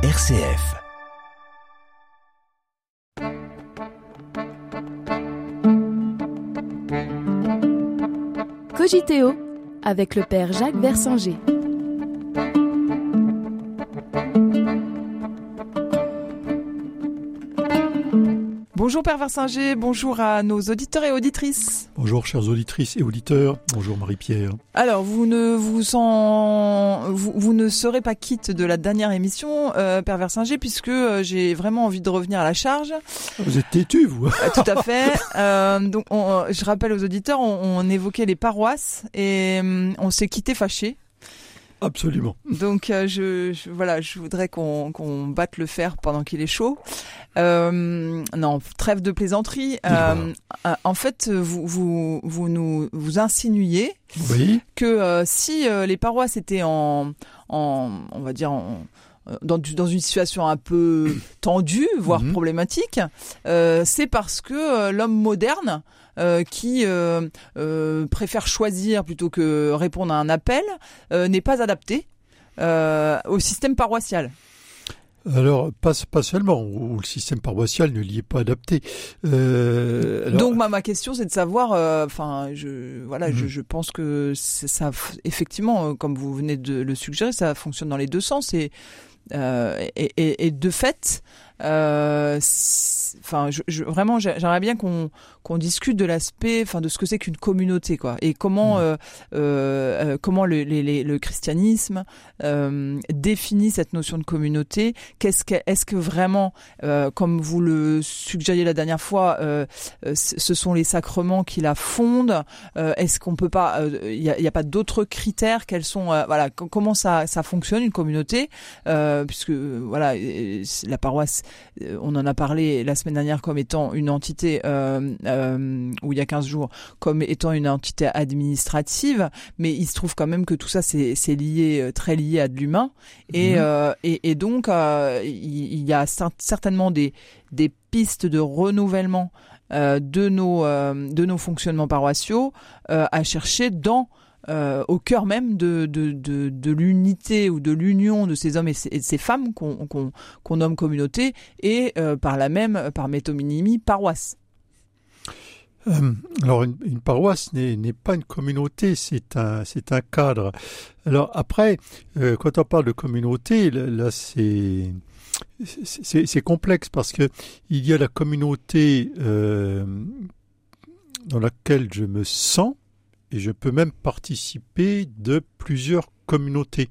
RCF. Cogiteo avec le père Jacques Versinger. Bonjour Père Versinger, bonjour à nos auditeurs et auditrices. Bonjour chères auditrices et auditeurs, bonjour Marie-Pierre. Alors vous ne vous en vous, vous, ne serez pas quitte de la dernière émission euh, Père Versinger puisque euh, j'ai vraiment envie de revenir à la charge. Vous êtes têtu vous. Euh, tout à fait. Euh, donc on, je rappelle aux auditeurs on, on évoquait les paroisses et hum, on s'est quitté fâché. Absolument. Donc euh, je, je, voilà, je voudrais qu'on qu'on batte le fer pendant qu'il est chaud. Euh, non, trêve de plaisanterie. Euh, en fait, vous vous vous nous vous insinuez oui. que euh, si euh, les paroisses étaient en en on va dire en dans, dans, une situation un peu tendue, voire Mhm. problématique, euh, c'est parce que euh, l'homme moderne euh, qui euh, euh, préfère choisir plutôt que répondre à un appel euh, n'est pas adapté euh, au système paroissial. Alors, pas, pas seulement, où le système paroissial ne l'y est pas adapté. Euh, alors, Donc ma, ma question c'est de savoir, euh, enfin je voilà, je, je pense que ça effectivement, euh, comme vous venez de le suggérer, ça fonctionne dans les deux sens et euh, et, et, et de fait, enfin je, je- vraiment j'ai- j'aimerais bien qu'on qu'on discute de l'aspect, enfin de ce que c'est qu'une communauté quoi et comment euh, euh, euh, comment le, les- les- le christianisme euh, définit cette notion de communauté. Qu'est-ce que est-ce que vraiment, euh, comme vous le suggériez la dernière fois, euh, euh, ce sont les sacrements qui la fondent. Euh, Est-ce qu'on peut pas, il n'y a, y a pas d'autres critères? Quels sont, euh, voilà, co- comment ça ça fonctionne une communauté? Euh, Puisque euh, voilà, euh, la paroisse, euh, on en a parlé la semaine dernière comme étant une entité, euh, euh, ou il y a 15 jours, comme étant une entité administrative, mais il se trouve quand même que tout ça c'est lié, euh, très lié à de l'humain, et, Mhm. euh, et et donc euh, il y a cer- certainement des des pistes de renouvellement euh, de nos euh, de nos fonctionnements paroissiaux euh, à chercher dans euh, au cœur même de de, de, l'unité ou de l'union de ces hommes et, de ces femmes qu'on qu'on nomme communauté et euh, par la même par métonymie paroisse. euh, alors une, paroisse n'est pas une communauté, c'est un, un cadre. Alors après, quand on parle de communauté, là, c'est c'est complexe parce que il y a la communauté dans laquelle je me sens et je peux même participer de plusieurs communautés.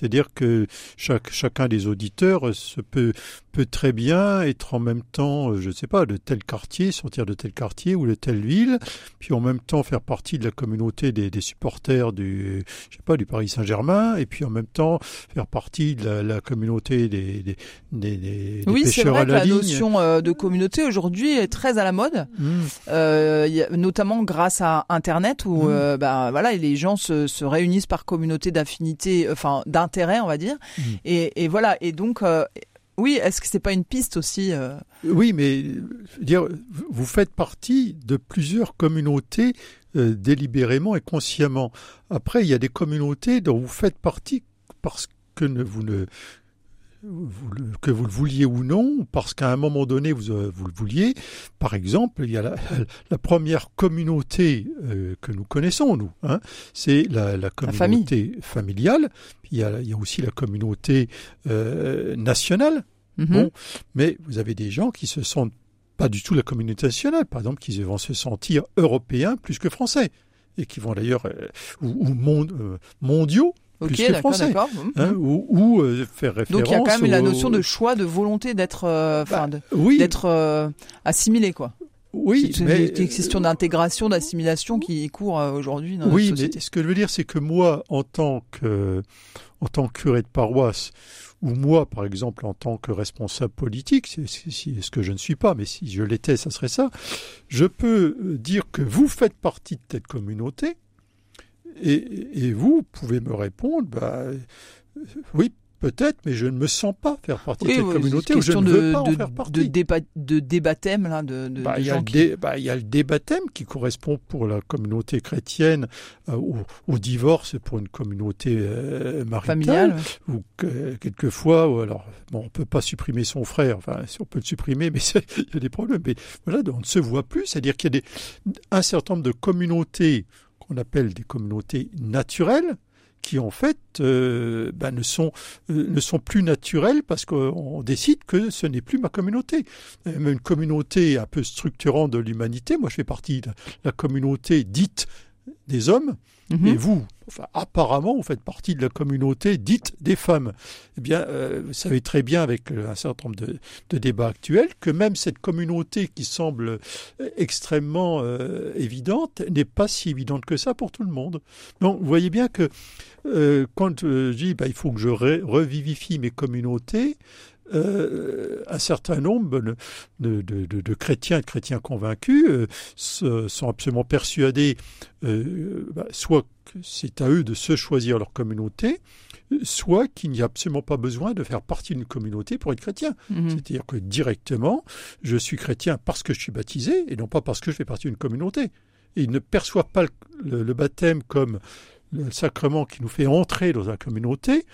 C'est-à-dire que chaque, chacun des auditeurs se peut, peut très bien être en même temps, euh, je ne sais pas, de tel quartier, sortir de tel quartier ou de telle ville, puis en même temps faire partie de la communauté des, des supporters du, je sais pas, du Paris Saint-Germain, et puis en même temps faire partie de la, la communauté des, des, des, des- Oui, c'est pêcheurs vrai à que la, la ligne. notion euh, de communauté aujourd'hui est très à la mode. Mmh. Euh, notamment grâce à Internet où Mhm. euh, bah, voilà les gens se, se réunissent par communauté d'affinité, enfin d'intérêt on va dire. Mhm. Et, et voilà et donc euh, oui est-ce que c'est pas une piste aussi euh, Oui, mais dire, vous faites partie de plusieurs communautés euh, délibérément et consciemment. Après, il y a des communautés dont vous faites partie parce que ne, vous ne vous le- que vous le vouliez ou non, parce qu'à un moment donné vous, euh, vous le vouliez. Par exemple, il y a la, la première communauté euh, que nous connaissons, nous, hein, c'est la, communauté familiale. Il y, a, il y a aussi la communauté euh, nationale. mhm. Bon, mais vous avez des gens qui se sentent pas du tout la communauté nationale, par exemple, qui vont se sentir européens plus que français, et qui vont d'ailleurs, euh, ou, mondiaux, Ok d'accord. Mhm. hein, ou, ou, euh, faire référence. Donc il y a quand même la notion de choix, de volonté d'être, euh, Bah, oui, d'être euh, assimilé quoi. oui, c'est mais une question d'intégration, d'assimilation qui court euh, aujourd'hui dans oui, mais ce que je veux dire, c'est que moi, en tant que, en tant que curé de paroisse, ou moi, par exemple, en tant que responsable politique, c'est ce que je ne suis pas, mais si je l'étais, ça serait ça, je peux euh, dire que vous faites partie de cette communauté, et, et vous pouvez me répondre, bah, euh, oui, peut-être, mais je ne me sens pas faire partie Oui, de cette oui, communauté ou je ne de, veux pas en de, faire de, partie. de débathème, là, de, de, Bah, de il, y a qui... dé- bah, il y a le débaptême qui correspond pour la communauté chrétienne euh, au, au divorce pour une communauté euh, maritale. familiales. ou que, quelquefois, ou alors, bon, on peut pas supprimer son frère, enfin, si on peut le supprimer, mais il y a des problèmes. Mais voilà, on ne se voit plus, c'est-à-dire qu'il y a des, un certain nombre de communautés qu'on appelle des communautés naturelles, qui en fait euh, ben, ne sont euh, ne sont plus naturelles parce qu'on décide que ce n'est plus ma communauté. Euh, Même une communauté un peu structurante de l'humanité. Moi, je fais partie de la communauté dite des hommes. Mhm. Et vous, enfin, apparemment, vous faites partie de la communauté dite des femmes. Eh bien, euh, vous savez très bien, avec euh, un certain nombre de, de débats actuels, que même cette communauté qui semble euh, extrêmement euh, évidente n'est pas si évidente que ça pour tout le monde. Donc, vous voyez bien que euh, quand je dis bah, il faut que je re- revivifie mes communautés, euh, un certain nombre de, de, de- de- de chrétiens, de chrétiens convaincus, euh, se- sont absolument persuadés, euh, bah, soit que c'est à eux de se choisir leur communauté, soit qu'il n'y a absolument pas besoin de faire partie d'une communauté pour être chrétien. Mhm. C'est-à-dire que directement, je suis chrétien parce que je suis baptisé et non pas parce que je fais partie d'une communauté. Et ils ne perçoivent pas le, le- le baptême comme le sacrement qui nous fait entrer dans la communauté,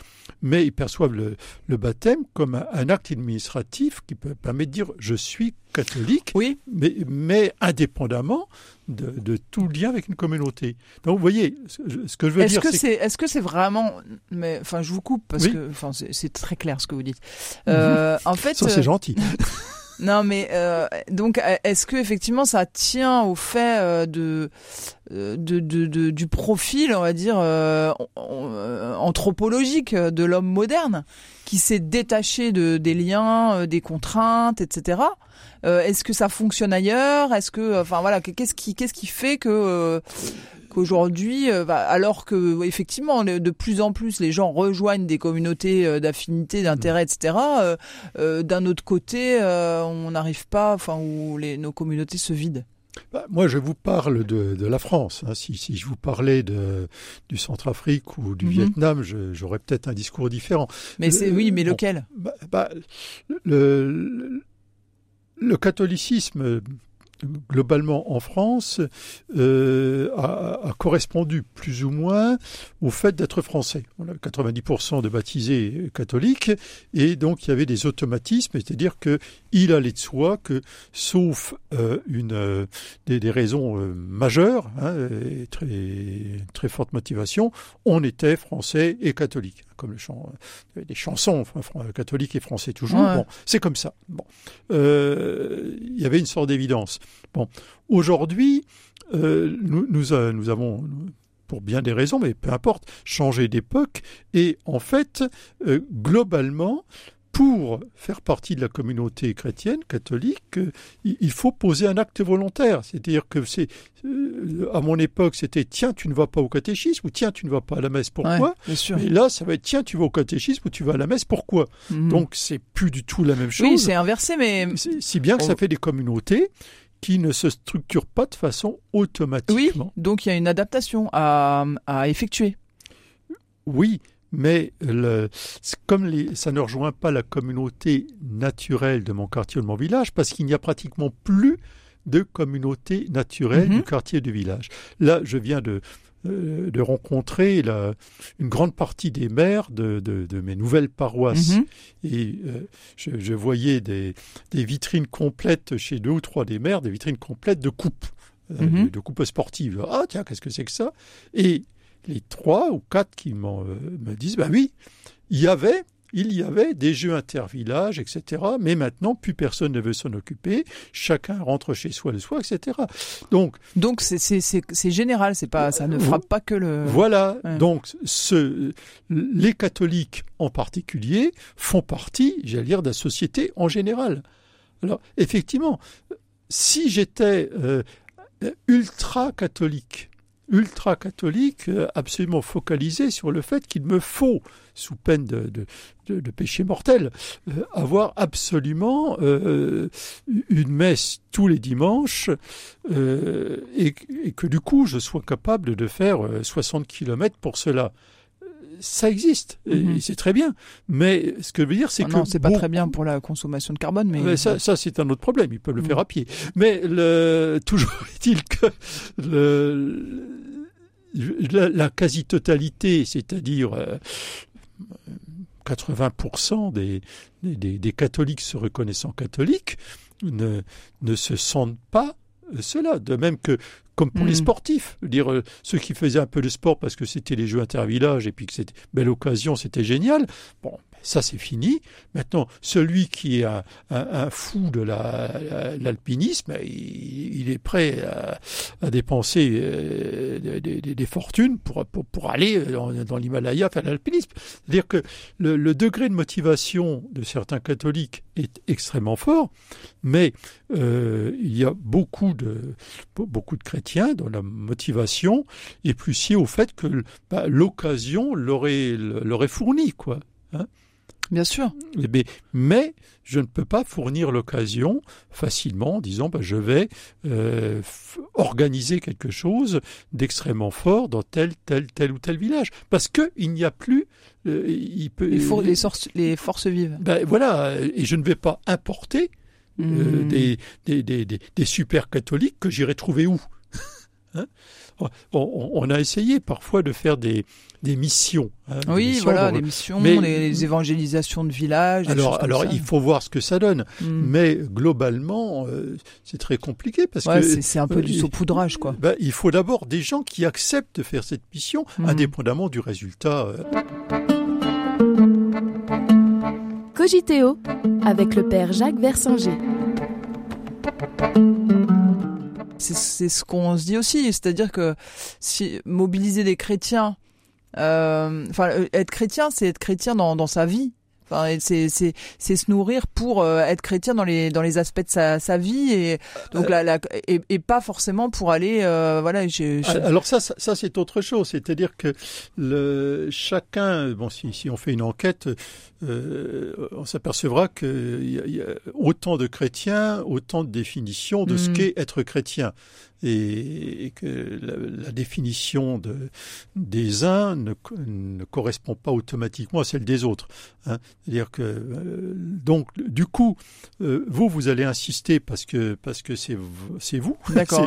mais ils perçoivent le, le baptême comme un, un acte administratif qui peut permettre de dire je suis catholique, Oui, mais, mais indépendamment de, de tout lien avec une communauté. Donc vous voyez, ce, que je veux Est-ce dire, que c'est est-ce que c'est vraiment mais enfin je vous coupe parce Oui. que enfin c'est c'est très clair ce que vous dites. Euh, en fait ça c'est gentil. Non, mais euh, donc euh, est-ce que effectivement ça tient au fait euh, de, euh, de, de, de- du profil, on va dire euh, anthropologique de l'homme moderne, qui s'est détaché de des liens, des contraintes, etc. Euh, est-ce que ça fonctionne ailleurs? Est-ce que, enfin voilà, qu'est-ce qui qu'est-ce qui fait que qu'aujourd'hui, euh, bah, alors que effectivement de plus en plus les gens rejoignent des communautés euh, d'affinité, d'intérêt, etc. euh, D'un autre côté, on n'arrive pas, enfin où les, nos communautés se vident. Bah, moi, je vous parle de, de la France. hein. Si, si je vous parlais de, du Centrafrique ou du Mhm. Vietnam, j'aurais peut-être un discours différent. Mais c'est oui, mais bon. lequel? Bah, bah, le, le, le catholicisme, globalement en France, euh, a, correspondu plus ou moins au fait d'être français. On a 90% de baptisés catholiques, et donc il y avait des automatismes, c'est-à-dire que il allait de soi que, sauf euh, une, euh, des, raisons majeures, hein, très, très forte motivation, on était français et catholique, comme le chant, euh, des chansons fran- catholiques et français toujours. Ouais. Bon, c'est comme ça. Bon, Euh, il y avait une sorte d'évidence. Bon, aujourd'hui, euh, nous, nous, euh, nous avons pour bien des raisons, mais peu importe, changé d'époque. Et en fait, euh, globalement, pour faire partie de la communauté chrétienne, catholique, il faut poser un acte volontaire. C'est-à-dire que c'est, euh, à mon époque, c'était tiens, tu ne vas pas au catéchisme ou tiens, tu ne vas pas à la messe. Pourquoi? Ouais, Bien sûr. Et là, ça va être tiens, tu vas au catéchisme ou tu vas à la messe. Pourquoi? Mhm. Donc, c'est plus du tout la même chose. oui, c'est inversé, mais Si- bien que ça fait des communautés qui ne se structurent pas de façon oui, automatiquement. donc il y a une adaptation à, à effectuer. Oui, mais le, comme les, ça ne rejoint pas la communauté naturelle de mon quartier ou de mon village, parce qu'il n'y a pratiquement plus de communauté naturelle Mhm. du quartier et du village. Là, je viens de, euh, de rencontrer la, une grande partie des maires de, de, de mes nouvelles paroisses. Mhm. Et euh, je, je voyais des, des vitrines complètes chez deux ou trois des maires, des vitrines complètes de coupes, euh, Mhm. de, de coupes sportives. Ah tiens, qu'est-ce que c'est que ça? Et les trois ou quatre qui m'en, euh, me disent, ben oui, il y avait, il y avait des jeux intervillages, etc. Mais maintenant, plus personne ne veut s'en occuper. Chacun rentre chez soi le soir, etc. Donc Donc c'est c'est c'est c'est général, c'est pas ça ne frappe pas que le. voilà. ouais. Donc ce, les catholiques en particulier font partie, j'allais dire, de la société en général. Alors effectivement, si j'étais euh, ultra catholique, ultra catholique, euh, absolument focalisé sur le fait qu'il me faut, sous peine de, péché mortel, euh, avoir absolument euh, une messe tous les dimanches et, et que du coup je sois capable de faire euh, 60 kilomètres pour cela. Ça existe, Mhm. et c'est très bien. Mais ce que je veux dire, c'est Ah que non, c'est pas très bien pour la consommation de carbone, mais, mais ça, ça c'est un autre problème. Ils peuvent le Mm. faire à pied. Mais le, toujours est-il que le, la, la quasi-totalité, c'est-à-dire euh, 80% des, des, des catholiques se reconnaissant catholiques, ne, ne se sentent pas cela. De même que, comme pour les sportifs, Je veux dire euh, ceux qui faisaient un peu de sport parce que c'était les Jeux intervillages et puis que c'était belle occasion, c'était génial. Bon, ça c'est fini. Maintenant, celui qui est un, fou de la- la- l'alpinisme, il, est prêt à, dépenser euh, des, fortunes pour, pour, aller dans, l'Himalaya faire l'alpinisme. C'est-à-dire que le, degré de motivation de certains catholiques est extrêmement fort, mais euh, il y a beaucoup de, be- beaucoup de chrétiens dont la motivation est plus liée au fait que bah, l'occasion l'aurait l'aurait fourni, quoi. Bien sûr. Eh mais je ne peux pas fournir l'occasion facilement en disant bah, je vais euh, organiser quelque chose d'extrêmement fort dans tel, tel, tel ou tel village. Parce qu'il n'y a plus... euh, il peut, Les, for- les, forces vives. ben, voilà, et je ne vais pas importer euh, Mm. des, des, des, des, des super catholiques que j'irai trouver où Hein? On, a essayé parfois de faire des, des missions. hein, des Oui, missions voilà, les missions, Mais- les, les évangélisations de villages. des alors, comme alors ça. il faut voir ce que ça donne. Mm. Mais globalement, euh, c'est très compliqué parce Ouais, que c'est un peu euh, du il- saupoudrage, quoi. ben, il faut d'abord des gens qui acceptent de faire cette mission, Mhm. indépendamment du résultat. euh. Cogiteo avec le père Jacques Versinger. C'est ce qu'on se dit aussi, c'est-à-dire que si mobiliser des chrétiens, euh, enfin euh, être chrétien, c'est être chrétien dans, dans sa vie. Enfin, c'est c'est c'est se nourrir pour euh, être chrétien dans les dans les aspects de sa, sa vie et donc la, la et, et pas forcément pour aller euh, voilà je, je- Alors ça, ça, ça, c'est autre chose. C'est-à-dire que le, chacun, bon, si, si on fait une enquête, euh, on s'apercevra qu'il y, a- il y a autant de chrétiens, autant de définitions de ce Mhm. qu'est être chrétien. Et, et que la, la définition de, des uns ne, co- ne correspond pas automatiquement à celle des autres. hein. C'est-à-dire que euh, donc du coup, euh, vous vous allez insister parce que parce que c'est c'est vous, d'accord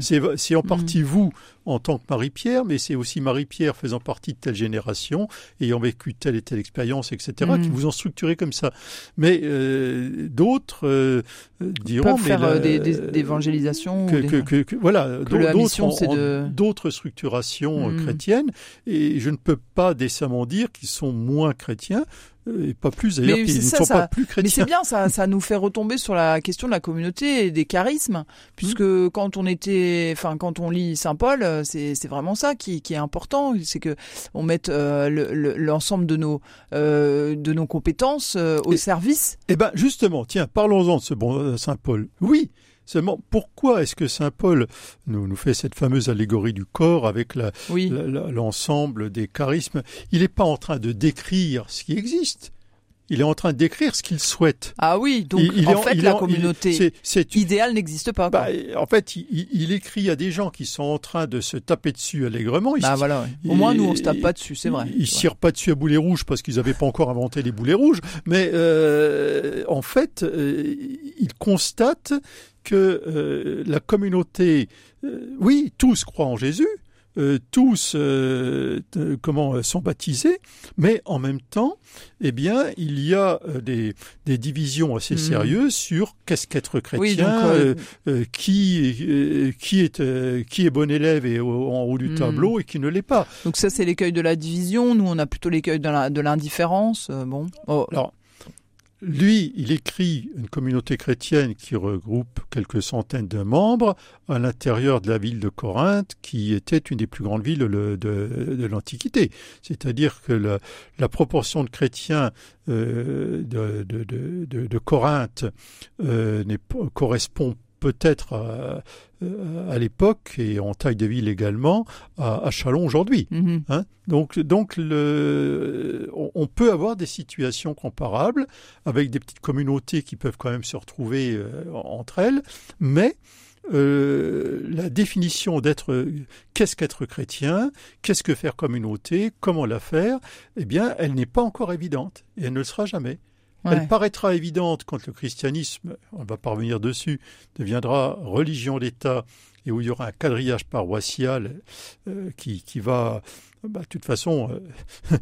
c'est vous, c'est en Mhm. partie vous en tant que Marie-Pierre, mais c'est aussi Marie-Pierre faisant partie de telle génération, ayant vécu telle et telle expérience, etc., Mhm. qui vous ont structuré comme ça. Mais euh, d'autres euh, diront... peuvent faire la- des, ou que- que- que- voilà, d'autres de- structurations euh, Mhm. chrétiennes, et je ne peux pas décemment dire qu'ils sont moins chrétiens, euh, et pas plus d'ailleurs qu'ils ne sont ça- pas plus Mais c'est chrétiens. bien, ça, ça nous fait retomber sur la question de la communauté et des charismes, puisque Mmh. quand on était, enfin quand on lit Saint Paul, euh, c'est vraiment ça qui, qui est important, c'est que on mette euh, le- le- l'ensemble de nos euh, de nos compétences euh, au Et- service. Eh ben justement, tiens, parlons-en de ce bon Saint Paul. Oui, seulement pourquoi est-ce que Saint Paul nous, nous fait cette fameuse allégorie du corps avec Oui, l'ensemble des charismes? Il n'est pas en train de décrire ce qui existe. Il est en train de décrire ce qu'il souhaite. ah oui, donc Il- il en fait il la en- il- communauté c'est idéale n'existe pas. bah, en fait, il, il- il écrit à des gens qui sont en train de se taper dessus allègrement. Il Bah voilà, ouais. au il- moins nous on se tape il- pas dessus, c'est vrai. Ils ne tirent pas dessus à boulet rouge parce qu'ils n'avaient pas encore inventé les boulets rouges. Mais euh, en fait, euh, ils constatent que euh, la communauté, euh, oui, tous croient en Jésus, euh, tous euh, comment euh, sont baptisés, mais en même temps, eh bien, il y a des, des divisions assez Mhm. sérieuses sur qu'est-ce qu'être chrétien, Oui, donc euh, qui qui est qui est bon élève et au- en haut du Mhm. tableau et qui ne l'est pas. donc ça c'est l'écueil de la division. Nous on a plutôt l'écueil de l'indifférence. bon, Oh, Alors, lui, il écrit une communauté chrétienne qui regroupe quelques centaines de membres à l'intérieur de la ville de Corinthe, qui était une des plus grandes villes le- de, l'Antiquité. C'est-à-dire que la, proportion de chrétiens euh, de, Corinthe euh, correspond peut-être à, euh, à l'époque et en taille de ville également à, à Chalon aujourd'hui. mhm. Hein donc, donc le, on, peut avoir des situations comparables avec des petites communautés qui peuvent quand même se retrouver euh, entre elles, mais euh, la définition d'être, qu'est-ce qu'être chrétien, qu'est-ce que faire communauté, comment la faire, eh bien, elle n'est pas encore évidente et elle ne le sera jamais. Elle paraîtra évidente quand le christianisme, on va parvenir dessus, deviendra religion d'État et où il y aura un quadrillage paroissial euh, qui, qui, va, bah, de toute façon, euh,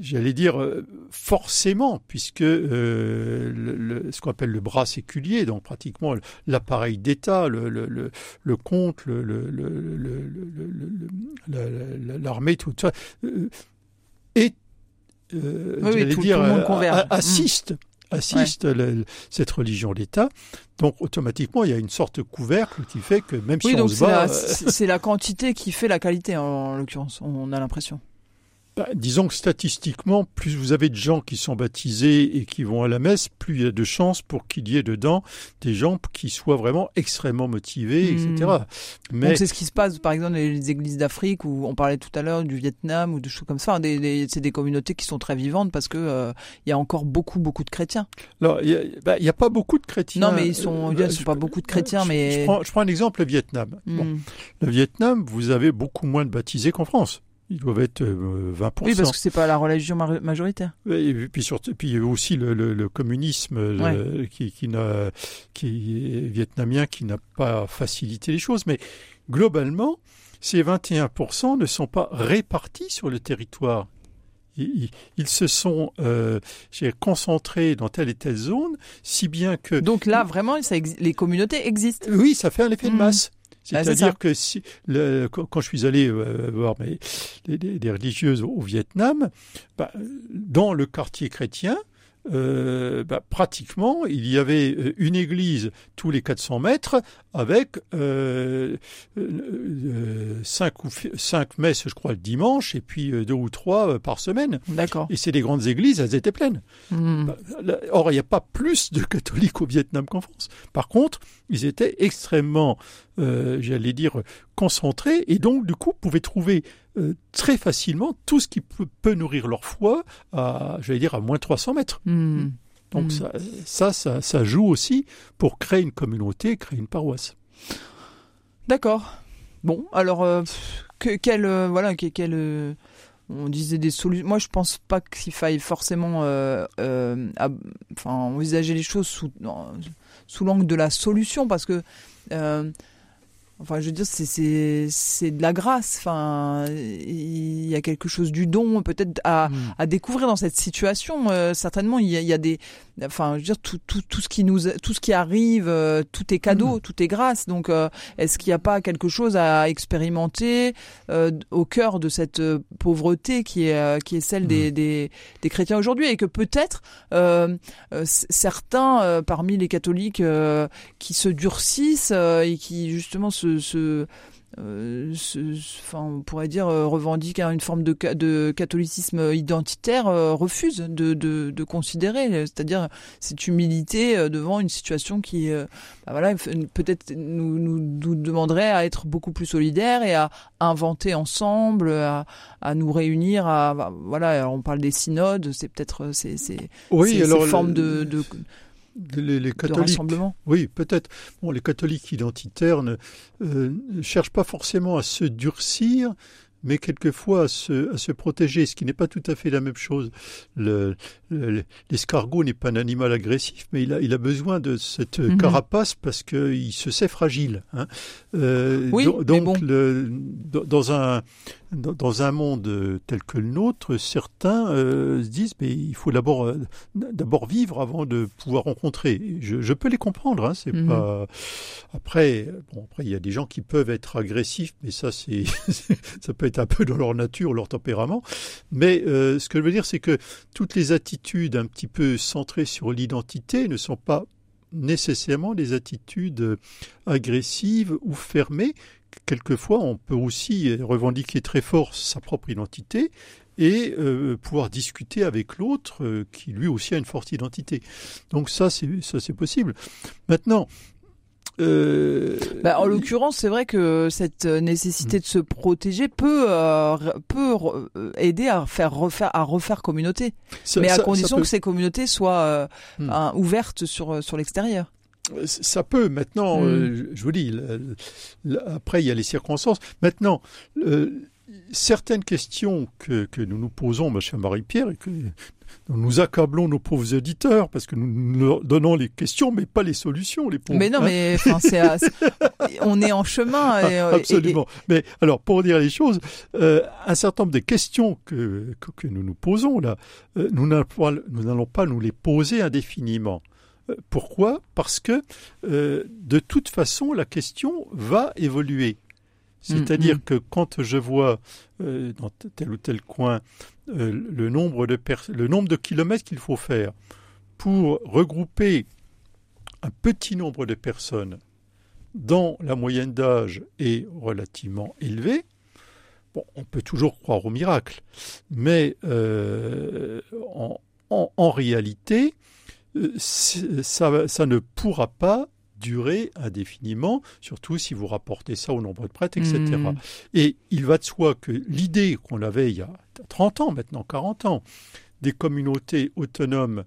j'allais dire euh, forcément, puisque le, ce qu'on appelle le bras séculier, donc pratiquement l'appareil d'État, le, le, le, le compte, l'armée, tout ça, est euh, oui, tout, dire, le monde converge. assiste assiste cette religion d'État. Donc automatiquement, il y a une sorte de couvercle qui fait que même si on se bat... C'est la quantité qui fait la qualité, en l'occurrence, on a l'impression. Bah, disons que statistiquement, plus vous avez de gens qui sont baptisés et qui vont à la messe, plus il y a de chances pour qu'il y ait dedans des gens qui soient vraiment extrêmement motivés, etc. Hmm. Mais... Donc c'est ce qui se passe, par exemple, dans les églises d'Afrique, où on parlait tout à l'heure du Vietnam ou de choses comme ça. C'est des communautés qui sont très vivantes parce que euh, il y a encore beaucoup, beaucoup de chrétiens. Alors, il n'y bah, a, pas beaucoup de chrétiens. Non, mais ils sont, euh, sont pas beaucoup de chrétiens, mais... Je prends, je prends, un exemple, le Vietnam. Bon. Hmm. Le Vietnam, vous avez beaucoup moins de baptisés qu'en France. Ils doivent être 20%. Euh, oui, parce que c'est pas la religion majoritaire. Et puis, surtout, puis il y a aussi le, le, communisme qui, qui, n'a, qui est vietnamien qui n'a pas facilité les choses. Mais globalement, ces 21% ne sont pas répartis sur le territoire. Ils, se sont euh, concentrés dans telle et telle zone, si bien que... Donc là, vraiment, ça les communautés existent. Oui, ça fait un effet de mmh. Ah, C'est-à-dire que si, le, quand je suis allé euh, voir mes, des religieuses au, Vietnam, bah, dans le quartier chrétien, euh, bah, pratiquement, il y avait euh, une église tous les 400 mètres avec euh, euh, cinq, ou, cinq messes, je crois, le dimanche, et puis deux ou trois par semaine. D'accord. Et c'est des grandes églises, elles étaient pleines. Hmm. Bah, or, il n'y a pas plus de catholiques au Vietnam qu'en France. Par contre, ils étaient extrêmement, j'allais dire, concentrés, et donc, du coup, pouvaient trouver euh, très facilement tout ce qui peut, nourrir leur foi à, j'allais dire, à moins 300 mètres. Hmm. Donc hmm. Ça, ça, ça, joue aussi pour créer une communauté, créer une paroisse. D'accord. Bon, alors, euh, que, quel, euh, voilà, quel, on disait des solutions. Moi, je pense pas qu'il faille forcément enfin, envisager les choses sous, sous l'angle de la solution, parce que Enfin, je veux dire, c'est c'est de la grâce. Enfin, il y a quelque chose du don, peut-être à, hmm. à découvrir dans cette situation. Euh, certainement, il y, a, il y, a, des, enfin, je veux dire, tout, tout, tout ce qui nous, tout ce qui arrive, euh, tout est cadeau, hmm. tout est grâce. Donc, euh, est-ce qu'il n'y a pas quelque chose à expérimenter au cœur de cette pauvreté qui est qui est celle hmm. des, des, des chrétiens aujourd'hui et que peut-être certains parmi les catholiques qui se durcissent et qui justement se euh, enfin, on pourrait dire euh, revendique une forme de, de catholicisme identitaire, euh, refuse de, de, de considérer, c'est-à-dire cette humilité devant une situation qui, bah voilà, peut-être nous, nous, demanderait à être beaucoup plus solidaires et à inventer ensemble, à, à nous réunir, à bah, voilà, on parle des synodes, c'est peut-être c'est c'est oui, alors, ces formes de, de les, catholiques, oui, peut-être. Bon, les catholiques identitaires ne euh, cherchent pas forcément à se durcir, mais quelquefois à se, à se protéger, ce qui n'est pas tout à fait la même chose. L'escargot n'est pas un animal agressif, mais il a, il a besoin de cette mhm. carapace parce qu'il se sait fragile. Hein. Euh, oui, donc, le, dans un dans un monde tel que le nôtre, certains euh, se disent mais il faut d'abord euh, d'abord vivre avant de pouvoir rencontrer. Je, je peux les comprendre, hein, c'est mhm. pas. Après, bon après il y a des gens qui peuvent être agressifs, mais ça c'est ça peut être un peu dans leur nature, leur tempérament. Mais euh, ce que je veux dire, c'est que toutes les attitudes un petit peu centrées sur l'identité ne sont pas nécessairement des attitudes agressives ou fermées, quelquefois, on peut aussi revendiquer très fort sa propre identité et euh, pouvoir discuter avec l'autre euh, qui lui aussi a une forte identité. Donc ça, c'est ça, c'est possible. Maintenant. Euh, bah, en l'occurrence, c'est vrai que cette nécessité de se protéger peut peut aider à faire refaire à refaire communauté, mais à condition que ces communautés soient hmm. ouvertes sur sur l'extérieur. Ça peut maintenant, mm. je vous dis, après il y a les circonstances. Maintenant, certaines questions que, que, nous nous posons, ma chère Marie-Pierre, et que nous accablons nos pauvres éditeurs parce que nous leur donnons les questions mais pas les solutions les pauvres. Mais non hein. mais on est en chemin. Et, Absolument. Mais alors pour dire les choses, euh, un certain nombre de questions que, que, nous nous posons là, euh, nous n'allons pas nous les poser indéfiniment. Euh, pourquoi? Parce que de toute façon la question va évoluer. C'est-à-dire mm, mm. que quand je vois euh, dans tel ou tel coin euh, le, nombre de le nombre de kilomètres qu'il faut faire pour regrouper un petit nombre de personnes dont la moyenne d'âge est relativement élevée, bon, on peut toujours croire au miracle, mais euh, en, réalité, ça, ça ne pourra pas durer indéfiniment, surtout si vous rapportez ça au nombre de prêtres, etc. Hmm. Et il va de soi que l'idée qu'on avait il y a 30 ans, maintenant 40 ans, des communautés autonomes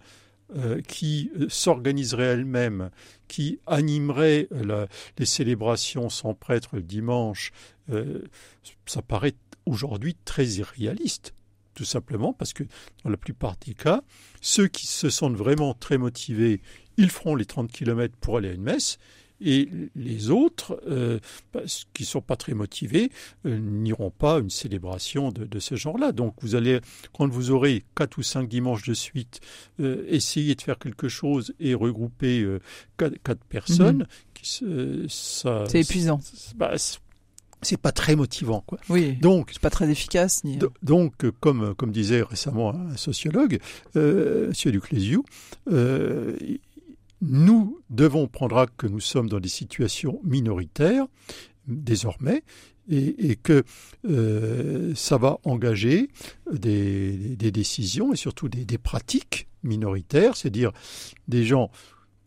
euh, qui euh, s'organiseraient elles-mêmes, qui animeraient euh, les célébrations sans prêtre le dimanche, ça paraît aujourd'hui très irréaliste tout simplement parce que dans la plupart des cas, ceux qui se sentent vraiment très motivés, ils feront les 30 km pour aller à une messe, et les autres, euh, bah, qui ne sont pas très motivés, euh, n'iront pas à une célébration de, ce genre-là. Donc vous allez, quand vous aurez quatre ou cinq dimanches de suite, euh, essayer de faire quelque chose et regrouper quatre, personnes, mhm. c'est épuisant. Bah, c'est pas très motivant quoi. Oui. Donc c'est pas très efficace ni. Donc comme comme disait récemment un sociologue, euh, Monsieur Duclésiou, euh, nous devons prendre acte que nous sommes dans des situations minoritaires désormais et, que euh, ça va engager des, des, décisions et surtout des, des pratiques minoritaires, c'est-à-dire des gens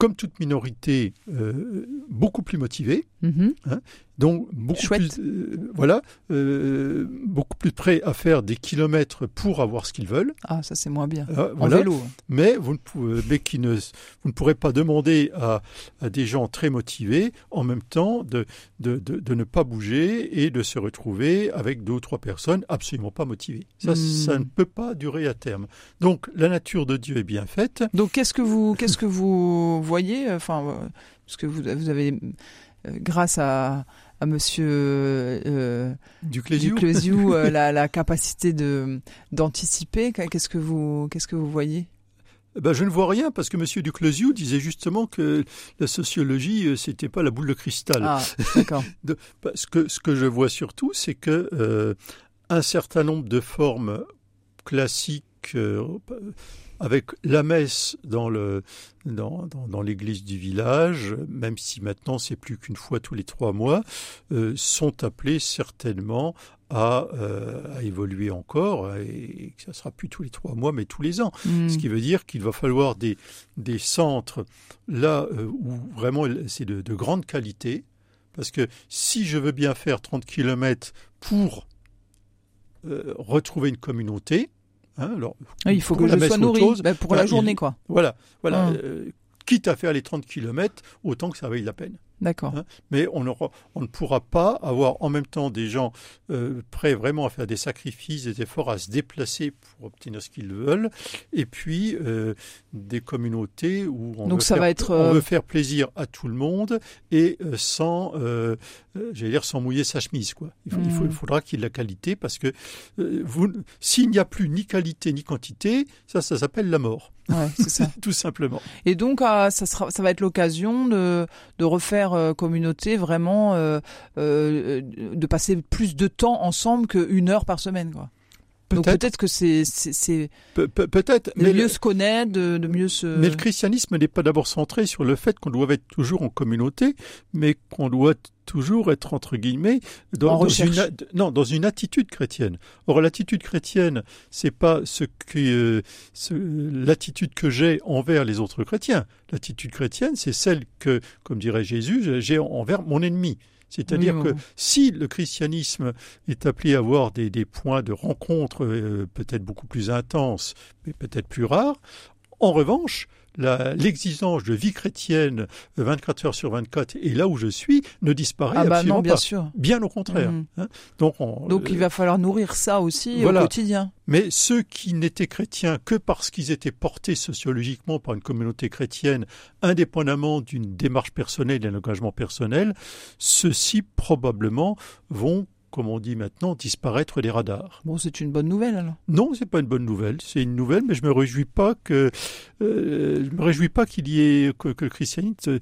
comme toute minorité, euh, beaucoup plus motivés, mm-hmm. hein, donc beaucoup plus, euh, voilà, euh, beaucoup plus prêts à faire des kilomètres pour avoir ce qu'ils veulent. Ah, ça c'est moins bien. en vélo. Hein. Mais vous ne pouvez, mais qui ne, vous ne pourrez pas demander à, à, des gens très motivés, en même temps, de, de, de, ne pas bouger et de se retrouver avec deux ou trois personnes absolument pas motivées. Ça, ça ne hmm. peut pas durer à terme. Donc la nature de Dieu est bien faite. Donc qu'est-ce que vous, qu'est-ce que vous voyez, enfin, euh, parce que vous, vous avez, euh, grâce à, à Monsieur euh, Duclésiou, euh, la, la, capacité de d'anticiper. Qu'est-ce que vous, qu'est-ce que vous voyez? Ben, je ne vois rien parce que M. Duclosiou disait justement que la sociologie, c'était pas la boule de cristal. Ah, d'accord. que, ce que je vois surtout, c'est que un certain nombre de formes classiques avec la messe dans le dans, dans, l'église du village, même si maintenant c'est plus qu'une fois tous les trois mois, euh, sont appelés certainement à, euh, à, évoluer encore et que ça sera plus tous les trois mois mais tous les ans. Hmm. Ce qui veut dire qu'il va falloir des, des centres là euh, où vraiment c'est de, de grande qualité parce que si je veux bien faire 30 km pour retrouver une communauté, Hein, alors, il faut que je sois nourri bah, pour la journée, quoi. Voilà, voilà. Hum. Euh, quitte à faire les 30 km, autant que ça vaille la peine. D'accord. Hein, mais on, on, ne pourra pas avoir en même temps des gens euh, prêts vraiment à faire des sacrifices, des efforts, à se déplacer pour obtenir ce qu'ils veulent, et puis euh, des communautés où on, Donc veut, ça faire, va être, on veut faire plaisir à tout le monde et sans, j'allais dire, sans mouiller sa chemise. Quoi. Il, il, hmm. faudra qu'il y ait de la qualité parce que s'il n'y a plus ni qualité ni quantité, ça, ça s'appelle la mort. Ouais, c'est ça. Tout simplement. Et donc, ah, ça, sera, ça va être l'occasion de, de refaire euh, communauté vraiment, euh, euh, de passer plus de temps ensemble qu'une heure par semaine, quoi. Donc peut-être que c'est c'est peut-être de mieux se connaître, de, mieux se. Mais le christianisme n'est pas d'abord centré sur le fait qu'on doit être toujours en communauté, mais qu'on doit toujours être entre guillemets dans, une non dans une attitude chrétienne. Or l'attitude chrétienne, c'est pas ce que l'attitude que j'ai envers les autres chrétiens. L'attitude chrétienne, c'est celle que, comme dirait Jésus, j'ai envers mon ennemi. C'est-à-dire que si le christianisme est appelé à avoir des, points de rencontre euh, peut-être beaucoup plus intenses, mais peut-être plus rares, En revanche, l'exigence de vie chrétienne 24 heures sur 24 et là où je suis ne disparaît ah bah absolument non, bien pas. Sûr. Bien au contraire. Mhm. Hein. Donc, on, Donc il va falloir nourrir ça aussi voilà. au quotidien. Mais ceux qui n'étaient chrétiens que parce qu'ils étaient portés sociologiquement par une communauté chrétienne, indépendamment d'une démarche personnelle et d'un engagement personnel, ceux-ci probablement vont comme on dit maintenant, disparaître des radars. Bon, c'est une bonne nouvelle alors. Non, c'est pas une bonne nouvelle. C'est une nouvelle, mais je me réjouis pas que euh, je me réjouis pas qu'il y ait que, que le christianisme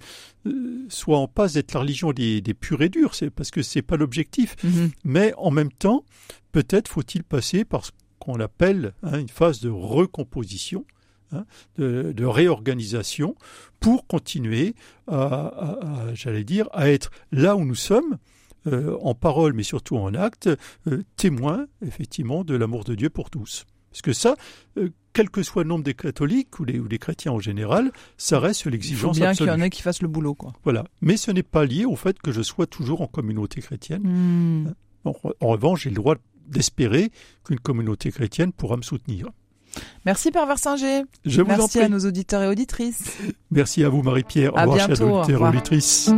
euh, soit en passe d'être la religion des, des purs et durs. C'est parce que c'est pas l'objectif. Mm -hmm. Mais en même temps, peut-être faut-il passer par ce qu'on appelle hein, une phase de recomposition. Hein, de, de, réorganisation pour continuer à, à, à j'allais dire, à être là où nous sommes, euh, en parole mais surtout en acte, euh, témoin effectivement de l'amour de Dieu pour tous. Parce que ça, euh, quel que soit le nombre des catholiques ou des, ou des chrétiens en général, ça reste l'exigence absolue. Il faut bien qu'il y en ait qui fassent le boulot. Quoi. Voilà. Mais ce n'est pas lié au fait que je sois toujours en communauté chrétienne. Mmh. En, en, revanche, j'ai le droit d'espérer qu'une communauté chrétienne pourra me soutenir. Merci Père Versinger. Je vous Merci en prie. à nos auditeurs et auditrices. Merci à vous Marie-Pierre. À Au revoir, bientôt. chers auditeurs Au et auditrices.